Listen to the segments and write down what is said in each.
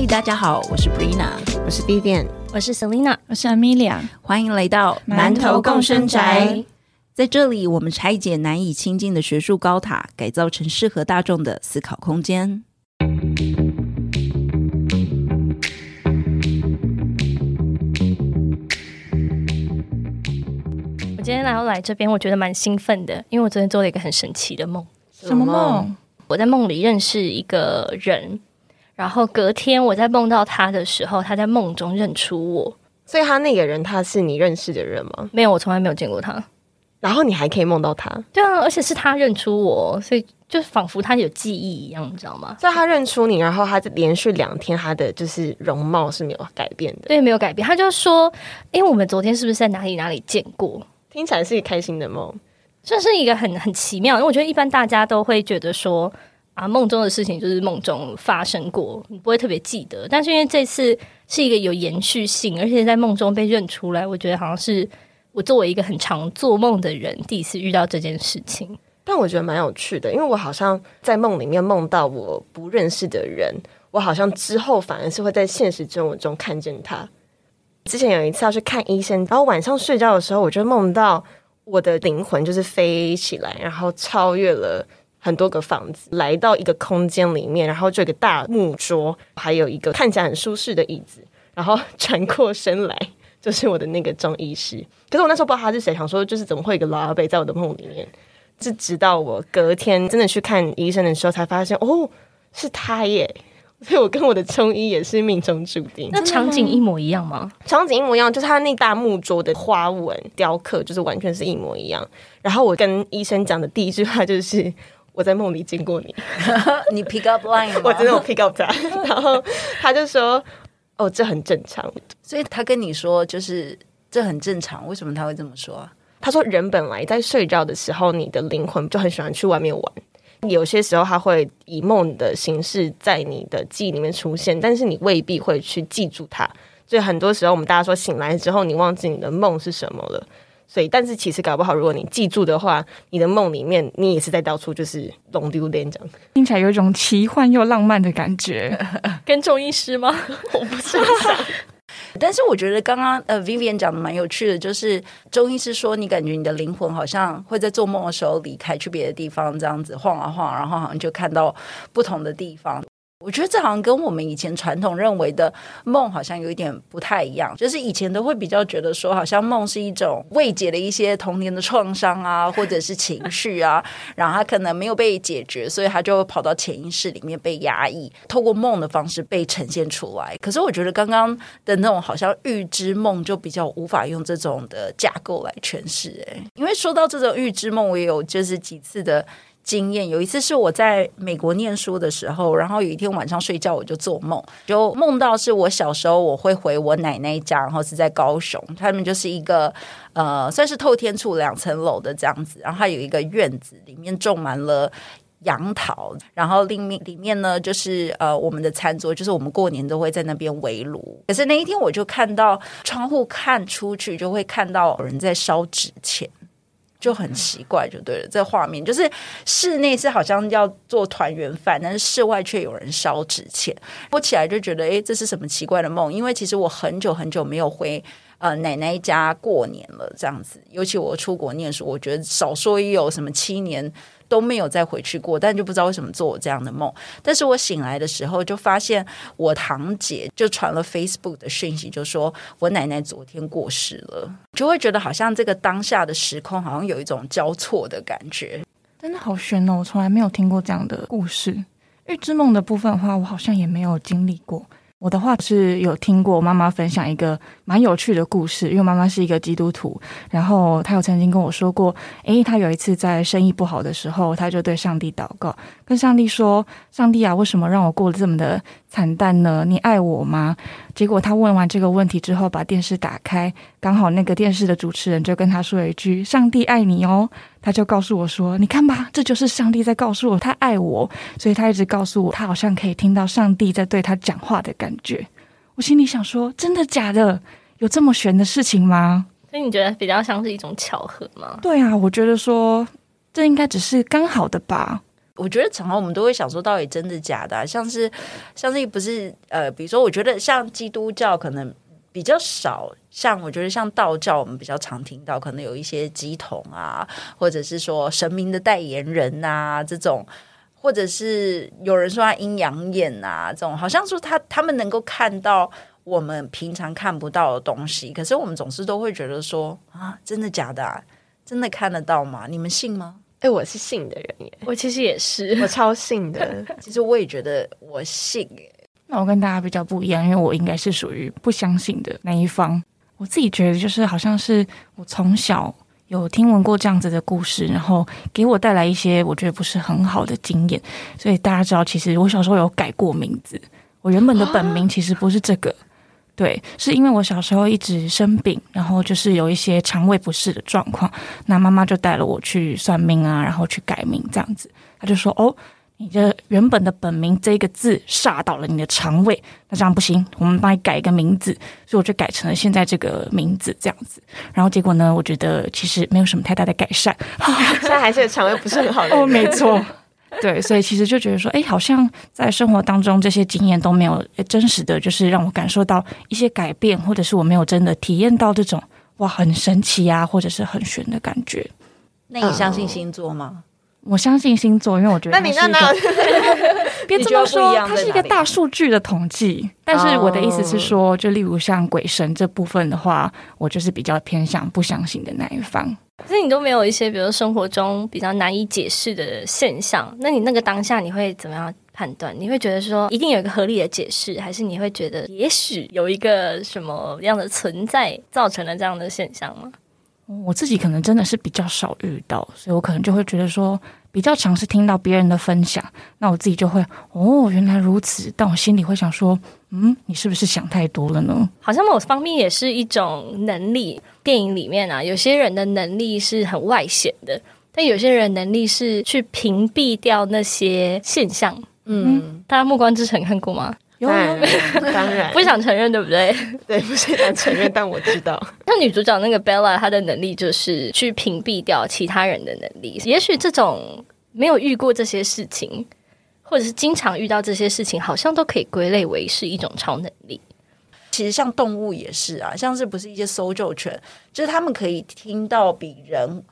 嗨，大家好，我是 Brina，我是 Vivian，，我是 Selina，我是 Amelia，欢迎来到馒头共生宅。在这里，我们拆解难以亲近的学术高塔，改造成适合大众的思考空间。我今天来要来这边，我觉得蛮兴奋的，因为我昨天做了一个很神奇的梦。什么梦？我在梦里认识一个人，然后隔天我在梦到他的时候，他在梦中认出我。所以他那个人他是你认识的人吗？没有，我从来没有见过他。然后你还可以梦到他？对啊，而且是他认出我，所以就仿佛他有记忆一样，你知道吗？所以他认出你，然后他连续两天他的就是容貌是没有改变的，对，没有改变。他就说：“因为我们昨天是不是在哪里哪里见过？”听起来是一个开心的梦。这是一个很很奇妙，因为我觉得一般大家都会觉得说啊，梦中的事情就是梦中发生过，你不会特别记得。但是因为这次是一个有延续性，而且在梦中被认出来，我觉得好像是我作为一个很常做梦的人，第一次遇到这件事情。但我觉得蛮有趣的，因为我好像在梦里面梦到我不认识的人，我好像之后反而是会在现实生活中看见他。之前有一次要去看医生，然后晚上睡觉的时候，我就梦到。我的灵魂就是飞起来，然后超越了很多个房子，来到一个空间里面，然后就一个大木桌，还有一个看起来很舒适的椅子，然后转过身来就是我的那个中医师。可是我那时候不知道他是谁，想说就是怎么会一个老阿伯在我的梦里面？是直到我隔天真的去看医生的时候，才发现哦，是他耶。所以我跟我的中医也是命中注定。那场景一模一样吗？场景一模一样，就是他那大木桌的花纹雕刻，就是完全是一模一样。然后我跟医生讲的第一句话就是：“我在梦里见过你。”你 pick up line 吗？我真的我 pick up 他。然后他就说：“哦，这很正常。”所以他跟你说，就是这很正常。为什么他会这么说？他说：“人本来在睡觉的时候，你的灵魂就很喜欢去外面玩。”有些时候，他会以梦的形式在你的记忆里面出现，但是你未必会去记住它。所以很多时候，我们大家说醒来之后，你忘记你的梦是什么了。所以，但是其实搞不好，如果你记住的话，你的梦里面你也是在到处就是龙丢连这样，听起来有一种奇幻又浪漫的感觉。跟中医师吗？我不是。但是我觉得刚刚呃，Vivian 讲的蛮有趣的，就是中医师说，你感觉你的灵魂好像会在做梦的时候离开，去别的地方，这样子晃啊晃，然后好像就看到不同的地方。我觉得这好像跟我们以前传统认为的梦好像有一点不太一样，就是以前都会比较觉得说，好像梦是一种未解的一些童年的创伤啊，或者是情绪啊，然后他可能没有被解决，所以他就跑到潜意识里面被压抑，透过梦的方式被呈现出来。可是我觉得刚刚的那种好像预知梦就比较无法用这种的架构来诠释，哎，因为说到这种预知梦，我也有就是几次的。经验有一次是我在美国念书的时候，然后有一天晚上睡觉我就做梦，就梦到是我小时候我会回我奶奶家，然后是在高雄，他们就是一个呃算是透天处两层楼的这样子，然后它有一个院子，里面种满了杨桃，然后里面里面呢就是呃我们的餐桌，就是我们过年都会在那边围炉。可是那一天我就看到窗户看出去就会看到有人在烧纸钱。就很奇怪，就对了。这画面就是室内是好像要做团圆饭，但是室外却有人烧纸钱。我起来就觉得，哎，这是什么奇怪的梦？因为其实我很久很久没有回呃奶奶家过年了，这样子。尤其我出国念书，我觉得少说也有什么七年。都没有再回去过，但就不知道为什么做我这样的梦。但是我醒来的时候，就发现我堂姐就传了 Facebook 的讯息，就说我奶奶昨天过世了，就会觉得好像这个当下的时空好像有一种交错的感觉，真的好悬哦！我从来没有听过这样的故事。预知梦的部分的话，我好像也没有经历过。我的话是有听过妈妈分享一个蛮有趣的故事，因为妈妈是一个基督徒，然后她有曾经跟我说过，诶，她有一次在生意不好的时候，她就对上帝祷告，跟上帝说：“上帝啊，为什么让我过得这么的惨淡呢？你爱我吗？”结果他问完这个问题之后，把电视打开，刚好那个电视的主持人就跟他说了一句：“上帝爱你哦。”他就告诉我说：“你看吧，这就是上帝在告诉我他爱我。”所以他一直告诉我，他好像可以听到上帝在对他讲话的感觉。我心里想说：“真的假的？有这么玄的事情吗？”所以你觉得比较像是一种巧合吗？对啊，我觉得说这应该只是刚好的吧。我觉得常常我们都会想说，到底真的假的、像是像是不是呃，比如说，我觉得像基督教可能比较少，像我觉得像道教，我们比较常听到，可能有一些鸡童啊，或者是说神明的代言人呐、这种。或者是有人说他阴阳眼啊，这种好像说他他们能够看到我们平常看不到的东西，可是我们总是都会觉得说啊，真的假的、啊？真的看得到吗？你们信吗？哎、我是信的人耶，我其实也是，我超信的。其实我也觉得我信耶，那我跟大家比较不一样，因为我应该是属于不相信的那一方。我自己觉得，就是好像是我从小有听闻过这样子的故事，然后给我带来一些我觉得不是很好的经验。所以大家知道，其实我小时候有改过名字，我原本的本名其实不是这个。对，是因为我小时候一直生病，然后就是有一些肠胃不适的状况，那妈妈就带了我去算命啊，然后去改名这样子。她就说：“哦，你的原本的本名这个字煞到了你的肠胃，那这样不行，我们帮你改一个名字。”所以我就改成了现在这个名字这样子。然后结果呢，我觉得其实没有什么太大的改善。现在还是肠胃不是很好的哦，没错。对，所以其实就觉得说，哎，好像在生活当中这些经验都没有诶真实的，就是让我感受到一些改变，或者是我没有真的体验到这种哇很神奇啊，或者是很玄的感觉。那你相信星座吗？我相信星座，因为我觉得那你它那是一个哪有？别 这么说它是一个大数据的统计。但是我的意思是说，就例如像鬼神这部分的话，我就是比较偏向不相信的那一方。可是你都没有一些，比如说生活中比较难以解释的现象，那你那个当下你会怎么样判断？你会觉得说一定有一个合理的解释，还是你会觉得也许有一个什么样的存在造成了这样的现象吗？我自己可能真的是比较少遇到，所以我可能就会觉得说，比较常是听到别人的分享，那我自己就会哦，原来如此，但我心里会想说，嗯，你是不是想太多了呢？好像某方面也是一种能力。电影里面啊，有些人的能力是很外显的，但有些人能力是去屏蔽掉那些现象。嗯，大家《暮光之城》看过吗？当然，当然不想承认，对不对？对，不是想承认，但我知道。像女主角那个 Bella，她的能力就是去屏蔽掉其他人的能力。也许这种没有遇过这些事情，或者是经常遇到这些事情，好像都可以归类为是一种超能力。其实像动物也是啊，像是不是一些搜救犬，就是他们可以听到比人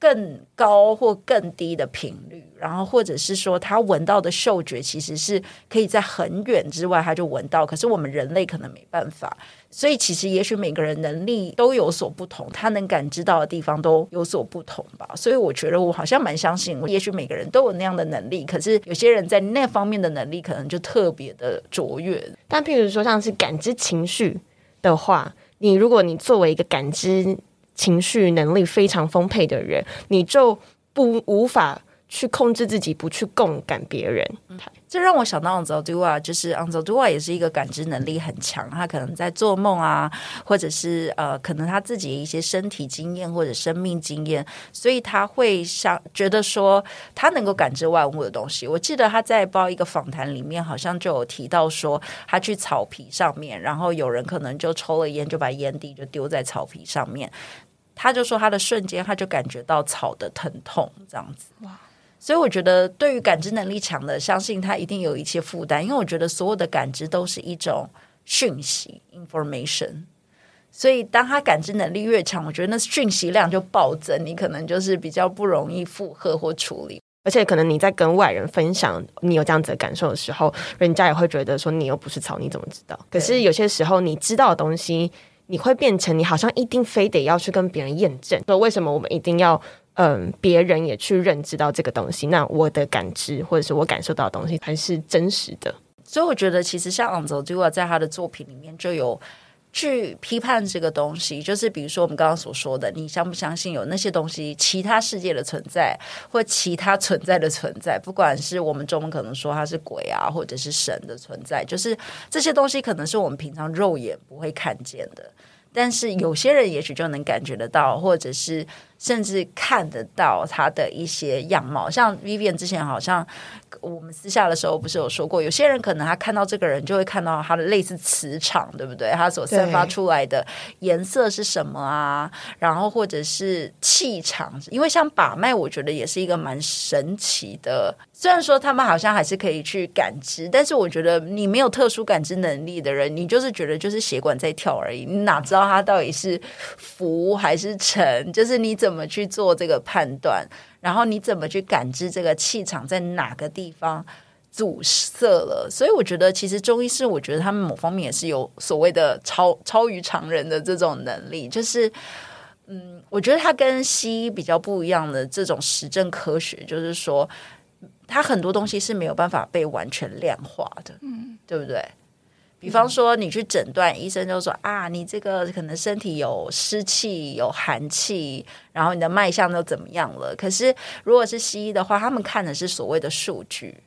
更高或更低的频率，然后或者是说他闻到的嗅觉其实是可以在很远之外他就闻到，可是我们人类可能没办法。所以其实也许每个人能力都有所不同，他能感知到的地方都有所不同吧。所以我觉得我好像蛮相信，也许每个人都有那样的能力，可是有些人在那方面的能力可能就特别的卓越。但譬如说，像是感知情绪的话，你如果你作为一个感知情绪能力非常丰沛的人，你就不无法去控制自己，不去共感别人。这让我想到 a n z o d u a 就是 a n z o d u a 也是一个感知能力很强，他可能在做梦啊，或者是呃，可能他自己一些身体经验或者生命经验，所以他会想觉得说他能够感知万物的东西。我记得他在报一个访谈里面，好像就有提到说，他去草皮上面，然后有人可能就抽了烟，就把烟蒂就丢在草皮上面，他就说他的瞬间他就感觉到草的疼痛，这样子。哇！所以我觉得，对于感知能力强的，相信他一定有一些负担，因为我觉得所有的感知都是一种讯息 （information）。所以，当他感知能力越强，我觉得那讯息量就暴增，你可能就是比较不容易负荷或处理。而且，可能你在跟外人分享你有这样子的感受的时候，人家也会觉得说你又不是草，你怎么知道？可是有些时候，你知道的东西，你会变成你好像一定非得要去跟别人验证，说为什么我们一定要嗯，别人也去认知到这个东西，那我的感知或者是我感受到的东西才是真实的。所以我觉得，其实像 a n z o d u a 在他的作品里面就有去批判这个东西，就是比如说我们刚刚所说的，你相不相信有那些东西，其他世界的存在，或其他存在的存在，不管是我们中文可能说它是鬼啊，或者是神的存在，就是这些东西可能是我们平常肉眼不会看见的。但是有些人也许就能感觉得到，或者是甚至看得到他的一些样貌。像 Vivian 之前好像我们私下的时候不是有说过，有些人可能他看到这个人就会看到他的类似磁场，对不对？他所散发出来的颜色是什么啊？然后或者是气场，因为像把脉，我觉得也是一个蛮神奇的。虽然说他们好像还是可以去感知，但是我觉得你没有特殊感知能力的人，你就是觉得就是血管在跳而已，你哪知道它到底是浮还是沉？就是你怎么去做这个判断，然后你怎么去感知这个气场在哪个地方阻塞了？所以我觉得，其实中医师，我觉得他们某方面也是有所谓的超超于常人的这种能力，就是嗯，我觉得他跟西医比较不一样的这种实证科学，就是说。它很多东西是没有办法被完全量化的，嗯，对不对？比方说，你去诊断，医生就说啊，你这个可能身体有湿气、有寒气，然后你的脉象都怎么样了？可是如果是西医的话，他们看的是所谓的数据，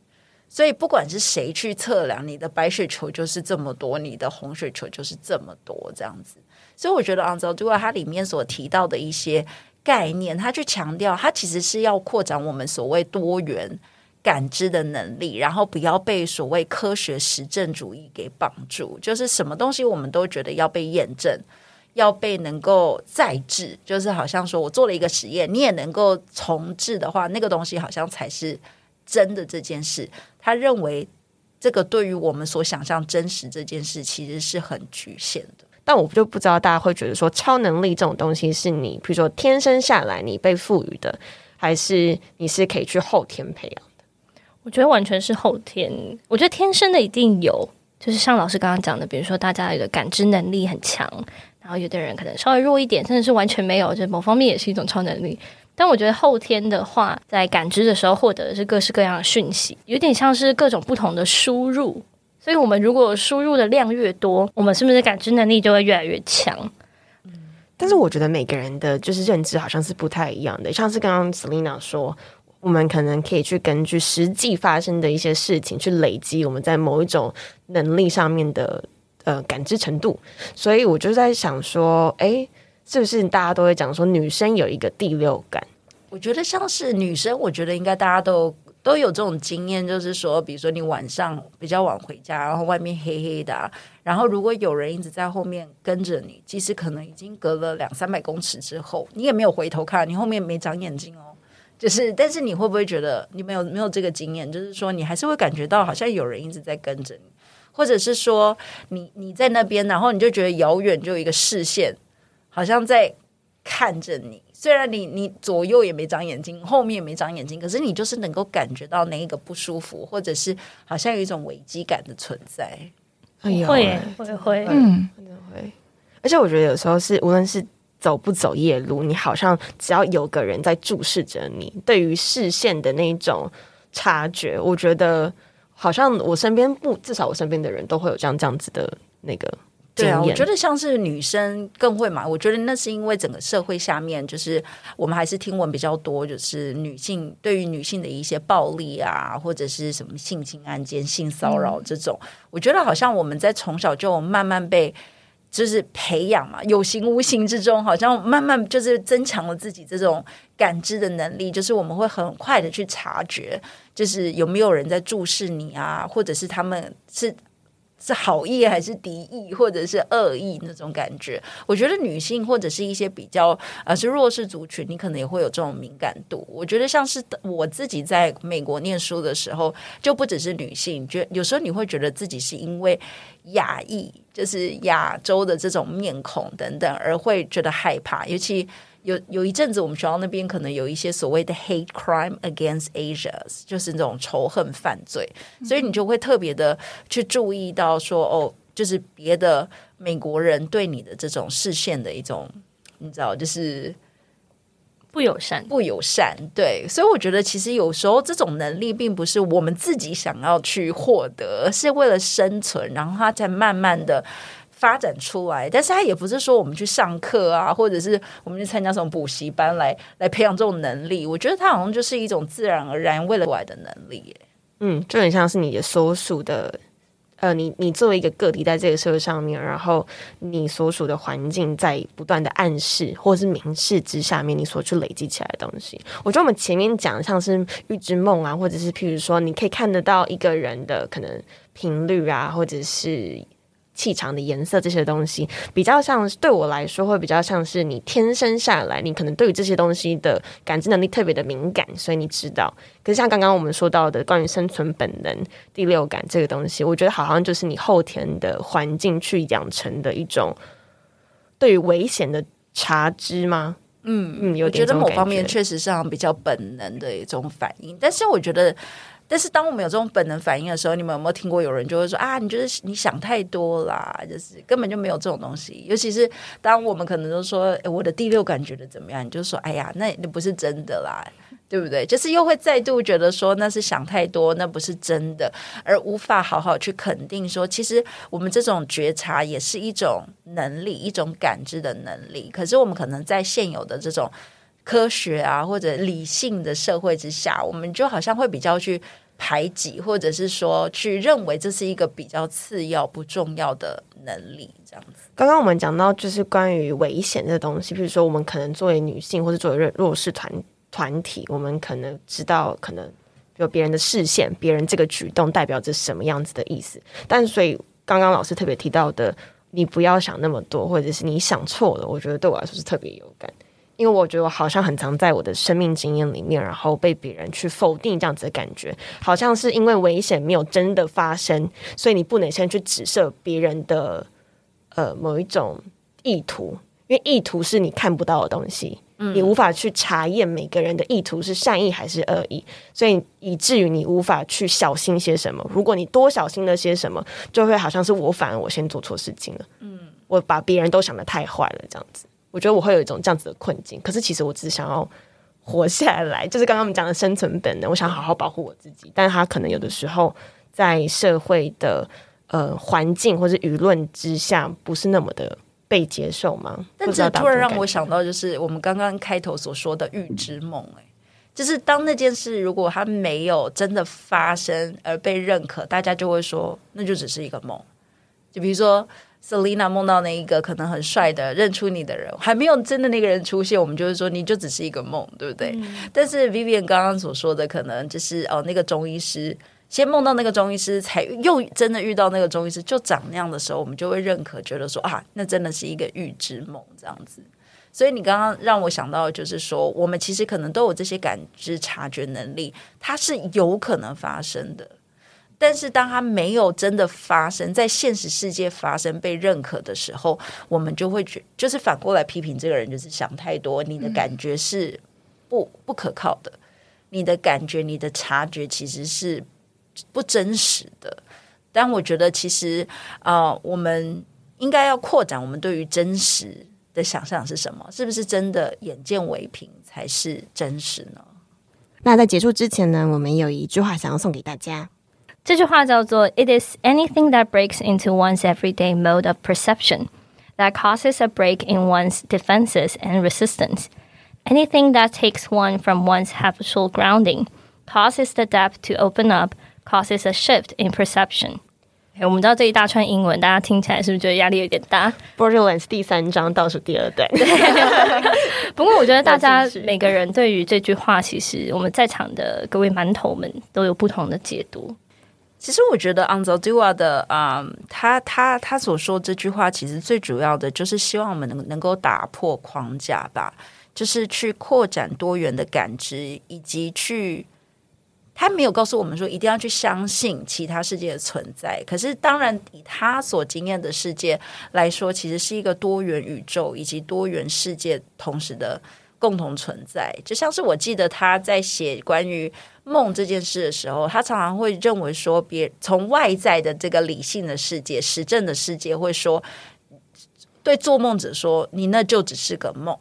所以不管是谁去测量，你的白血球就是这么多，你的红血球就是这么多，这样子。所以我觉得，昂州，如果它里面所提到的一些概念，他去强调，他其实是要扩展我们所谓多元。感知的能力，然后不要被所谓科学实证主义给绑住。就是什么东西我们都觉得要被验证，要被能够再制。就是好像说我做了一个实验，你也能够重置的话，那个东西好像才是真的。这件事，他认为这个对于我们所想象真实这件事，其实是很局限的。但我就不知道大家会觉得说，超能力这种东西是你，比如说天生下来你被赋予的，还是你是可以去后天培养的？我觉得完全是后天，我觉得天生的一定有，就是像老师刚刚讲的，比如说大家的感知能力很强，然后有的人可能稍微弱一点，甚至是完全没有，就某方面也是一种超能力。但我觉得后天的话，在感知的时候获得的是各式各样的讯息，有点像是各种不同的输入。所以，我们如果输入的量越多，我们是不是感知能力就会越来越强？嗯，但是我觉得每个人的就是认知好像是不太一样的，像是刚刚 Selina 说。我们可能可以去根据实际发生的一些事情去累积我们在某一种能力上面的呃感知程度，所以我就在想说，哎，是不是大家都会讲说女生有一个第六感？我觉得像是女生，我觉得应该大家都都有这种经验，就是说，比如说你晚上比较晚回家，然后外面黑黑的，然后如果有人一直在后面跟着你，即使可能已经隔了两三百公尺之后，你也没有回头看，你后面没长眼睛哦。就是，但是你会不会觉得你没有没有这个经验？就是说，你还是会感觉到好像有人一直在跟着你，或者是说，你你在那边，然后你就觉得遥远就有一个视线，好像在看着你。虽然你你左右也没长眼睛，后面也没长眼睛，可是你就是能够感觉到那一个不舒服，或者是好像有一种危机感的存在。会会会，嗯，会。而且我觉得有时候是，无论是。走不走夜路，你好像只要有个人在注视着你，对于视线的那种察觉，我觉得好像我身边不，至少我身边的人都会有这样这样子的那个对啊，我觉得像是女生更会嘛。我觉得那是因为整个社会下面，就是我们还是听闻比较多，就是女性对于女性的一些暴力啊，或者是什么性侵案件、性骚扰这种，我觉得好像我们在从小就慢慢被。就是培养嘛，有形无形之中，好像慢慢就是增强了自己这种感知的能力。就是我们会很快的去察觉，就是有没有人在注视你啊，或者是他们是。是好意还是敌意，或者是恶意那种感觉？我觉得女性或者是一些比较呃是弱势族群，你可能也会有这种敏感度。我觉得像是我自己在美国念书的时候，就不只是女性，觉有时候你会觉得自己是因为亚裔，就是亚洲的这种面孔等等，而会觉得害怕，尤其。有有一阵子，我们学校那边可能有一些所谓的 hate crime against Asians，就是那种仇恨犯罪，所以你就会特别的去注意到说，哦，就是别的美国人对你的这种视线的一种，你知道，就是不友善，不友善。对，所以我觉得其实有时候这种能力并不是我们自己想要去获得，是为了生存，然后它才慢慢的。发展出来，但是他也不是说我们去上课啊，或者是我们去参加什么补习班来来培养这种能力。我觉得它好像就是一种自然而然为了来的能力。嗯，就很像是你的所属的呃，你你作为一个个体在这个社会上面，然后你所属的环境在不断的暗示或者是明示之下面，你所去累积起来的东西。我觉得我们前面讲像是预知梦啊，或者是譬如说，你可以看得到一个人的可能频率啊，或者是。气场的颜色这些东西，比较像对我来说，会比较像是你天生下来，你可能对于这些东西的感知能力特别的敏感，所以你知道。可是像刚刚我们说到的关于生存本能、第六感这个东西，我觉得好像就是你后天的环境去养成的一种对于危险的察知吗？嗯嗯，有觉得某方面确确实上比较本能的一种反应，但是我觉得。但是当我们有这种本能反应的时候，你们有没有听过有人就会说啊，你觉得你想太多啦，就是根本就没有这种东西。尤其是当我们可能都说我的第六感觉得怎么样，你就说哎呀，那那不是真的啦，对不对？就是又会再度觉得说那是想太多，那不是真的，而无法好好去肯定说，其实我们这种觉察也是一种能力，一种感知的能力。可是我们可能在现有的这种科学啊或者理性的社会之下，我们就好像会比较去。排挤，或者是说去认为这是一个比较次要、不重要的能力，这样子。刚刚我们讲到，就是关于危险的东西，比如说我们可能作为女性，或者作为弱弱势团团体，我们可能知道，可能有别人的视线，别人这个举动代表着什么样子的意思。但所以刚刚老师特别提到的，你不要想那么多，或者是你想错了，我觉得对我来说是特别有感。因为我觉得我好像很常在我的生命经验里面，然后被别人去否定这样子的感觉，好像是因为危险没有真的发生，所以你不能先去指涉别人的呃某一种意图，因为意图是你看不到的东西，你无法去查验每个人的意图是善意还是恶意，所以以至于你无法去小心些什么。如果你多小心了些什么，就会好像是我反而我先做错事情了，嗯，我把别人都想的太坏了，这样子。我觉得我会有一种这样子的困境，可是其实我只是想要活下来，就是刚刚我们讲的生存本能，我想好好保护我自己。但是他可能有的时候在社会的呃环境或者舆论之下，不是那么的被接受吗？但这突然让我想到，就是我们刚刚开头所说的预知梦，哎，就是当那件事如果它没有真的发生而被认可，大家就会说那就只是一个梦。就比如说。Selina 梦到那一个可能很帅的认出你的人，还没有真的那个人出现，我们就是说你就只是一个梦，对不对？但是 Vivian 刚刚所说的，可能就是哦，那个中医师先梦到那个中医师，才又真的遇到那个中医师，就长那样的时候，我们就会认可，觉得说啊，那真的是一个预知梦这样子。所以你刚刚让我想到，就是说，我们其实可能都有这些感知、察觉能力，它是有可能发生的。但是，当他没有真的发生在现实世界发生被认可的时候，我们就会觉就是反过来批评这个人，就是想太多。你的感觉是不不可靠的，你的感觉、你的察觉其实是不真实的。但我觉得，其实啊，我们应该要扩展我们对于真实的想象是什么？是不是真的眼见为凭才是真实呢？那在结束之前呢，我们有一句话想要送给大家。这句话叫做 "It is anything that breaks into one's everyday mode of perception that causes a break in one's defenses and resistance. Anything that takes one from one's habitual grounding, causes the depth to open up, causes a shift in perception." 我们知道这一大串英文，大家听起来是不是觉得压力有点大？Borderlands 第三章倒数第二段。不过我觉得大家每个人对于这句话，其实我们在场的各位馒头们都有不同的解读。 其实我觉得 Anzaldua 的啊，他他他所说这句话，其实最主要的就是希望我们能能够打破框架吧，就是去扩展多元的感知，以及去他没有告诉我们说一定要去相信其他世界的存在。可是当然，以他所经验的世界来说，其实是一个多元宇宙以及多元世界同时的共同存在。就像是我记得他在写关于。梦这件事的时候，他常常会认为说，别从外在的这个理性的世界、实证的世界，会说对做梦者说，你那就只是个梦。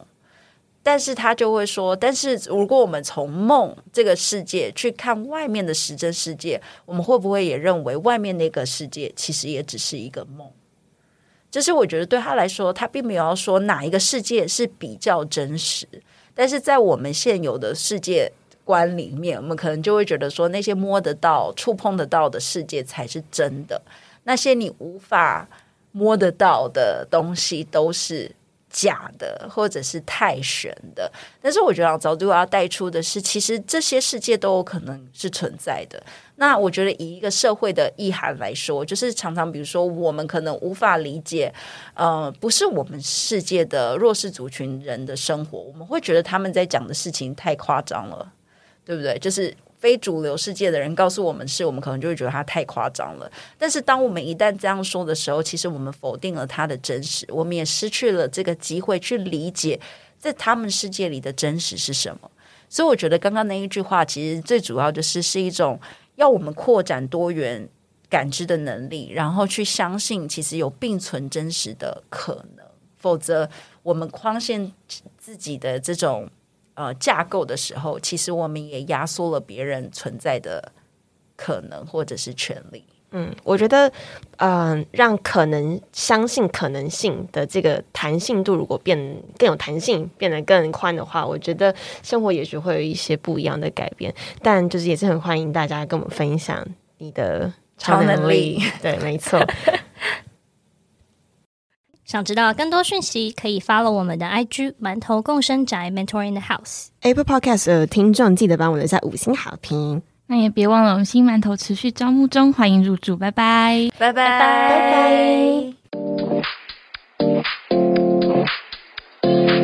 但是他就会说，但是如果我们从梦这个世界去看外面的实证世界，我们会不会也认为外面那个世界其实也只是一个梦？就是我觉得对他来说，他并没有要说哪一个世界是比较真实，但是在我们现有的世界。观里面，我们可能就会觉得说，那些摸得到、触碰得到的世界才是真的。那些你无法摸得到的东西都是假的，或者是太玄的。但是我觉得早都要带出的是，其实这些世界都有可能是存在的。那我觉得以一个社会的意涵来说，就是常常比如说我们可能无法理解，呃，不是我们世界的弱势族群人的生活，我们会觉得他们在讲的事情太夸张了，对不对？就是非主流世界的人告诉我们是，我们可能就会觉得他太夸张了。但是当我们一旦这样说的时候，其实我们否定了他的真实，我们也失去了这个机会去理解在他们世界里的真实是什么。所以我觉得刚刚那一句话，其实最主要就是是一种。要我们扩展多元感知的能力，然后去相信其实有并存真实的可能，否则我们框限自己的这种呃架构的时候，其实我们也压缩了别人存在的可能或者是权利。嗯，我觉得，嗯，让可能相信可能性的这个弹性度，如果变更有弹性，变得更宽的话，我觉得生活也许会有一些不一样的改变。但就是也是很欢迎大家跟我们分享你的超能力。对，没错。想知道更多讯息，可以 follow 我们的 IG 馒头共生宅 mentor in the house Apple Podcast 听众，记得帮我留下五星好评。那也别忘了，我们新馒头持续招募中，欢迎入住，拜拜，拜拜，拜拜。